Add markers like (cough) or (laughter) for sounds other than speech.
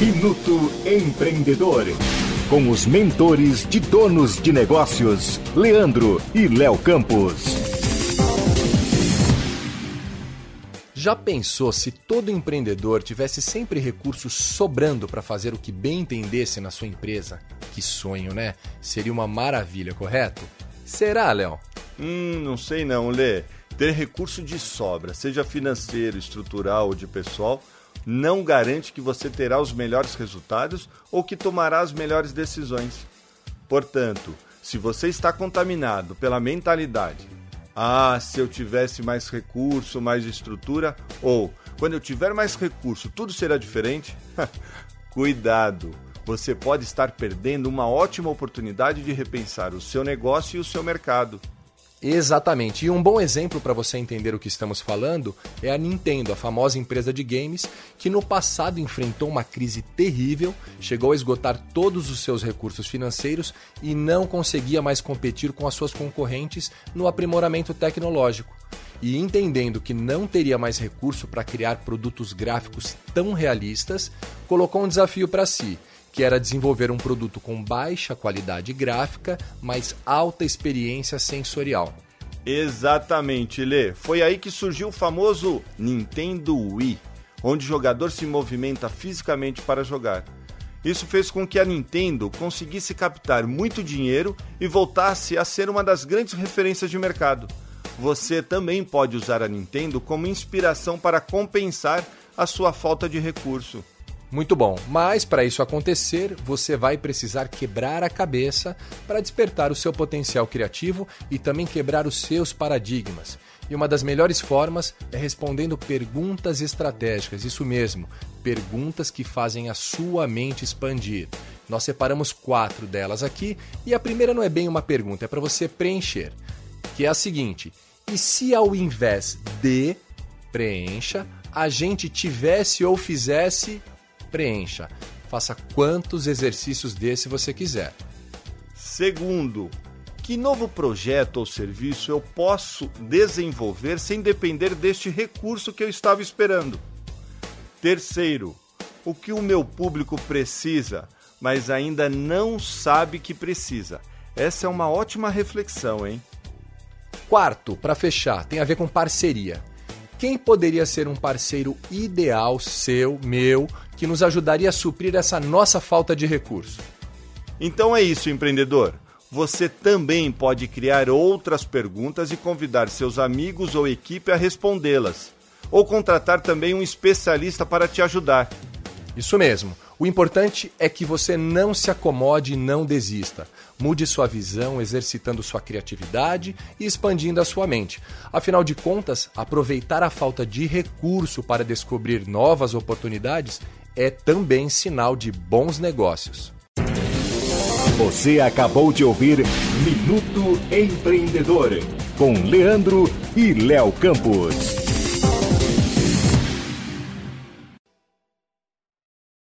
Minuto Empreendedor. Com os mentores de donos de negócios, Leandro e Léo Campos. Já pensou se todo empreendedor tivesse sempre recursos sobrando para fazer o que bem entendesse na sua empresa? Que sonho, né? Seria uma maravilha, correto? Será, Léo? Hum, não sei não, Lê. Ter recurso de sobra, seja financeiro, estrutural ou de pessoal, não garante que você terá os melhores resultados ou que tomará as melhores decisões. Portanto, se você está contaminado pela mentalidade ah, se eu tivesse mais recurso, mais estrutura, ou quando eu tiver mais recurso, tudo será diferente? (laughs) Cuidado! Você pode estar perdendo uma ótima oportunidade de repensar o seu negócio e o seu mercado. Exatamente. E um bom exemplo para você entender o que estamos falando é a Nintendo, a famosa empresa de games que no passado enfrentou uma crise terrível, chegou a esgotar todos os seus recursos financeiros e não conseguia mais competir com as suas concorrentes no aprimoramento tecnológico. E entendendo que não teria mais recurso para criar produtos gráficos tão realistas, colocou um desafio para si que era desenvolver um produto com baixa qualidade gráfica, mas alta experiência sensorial. Exatamente, Lê. Foi aí que surgiu o famoso Nintendo Wii, onde o jogador se movimenta fisicamente para jogar. Isso fez com que a Nintendo conseguisse captar muito dinheiro e voltasse a ser uma das grandes referências de mercado. Você também pode usar a Nintendo como inspiração para compensar a sua falta de recurso. Muito bom, mas para isso acontecer, você vai precisar quebrar a cabeça para despertar o seu potencial criativo e também quebrar os seus paradigmas. E uma das melhores formas é respondendo perguntas estratégicas, isso mesmo, perguntas que fazem a sua mente expandir. Nós separamos quatro delas aqui e a primeira não é bem uma pergunta, é para você preencher, que é a seguinte: e se ao invés de preencha, a gente tivesse ou fizesse preencha. Faça quantos exercícios desse você quiser. Segundo, que novo projeto ou serviço eu posso desenvolver sem depender deste recurso que eu estava esperando? Terceiro, o que o meu público precisa, mas ainda não sabe que precisa? Essa é uma ótima reflexão, hein? Quarto, para fechar, tem a ver com parceria. Quem poderia ser um parceiro ideal seu, meu, que nos ajudaria a suprir essa nossa falta de recurso? Então é isso, empreendedor. Você também pode criar outras perguntas e convidar seus amigos ou equipe a respondê-las. Ou contratar também um especialista para te ajudar. Isso mesmo. O importante é que você não se acomode e não desista. Mude sua visão, exercitando sua criatividade e expandindo a sua mente. Afinal de contas, aproveitar a falta de recurso para descobrir novas oportunidades é também sinal de bons negócios. Você acabou de ouvir Minuto Empreendedor com Leandro e Léo Campos.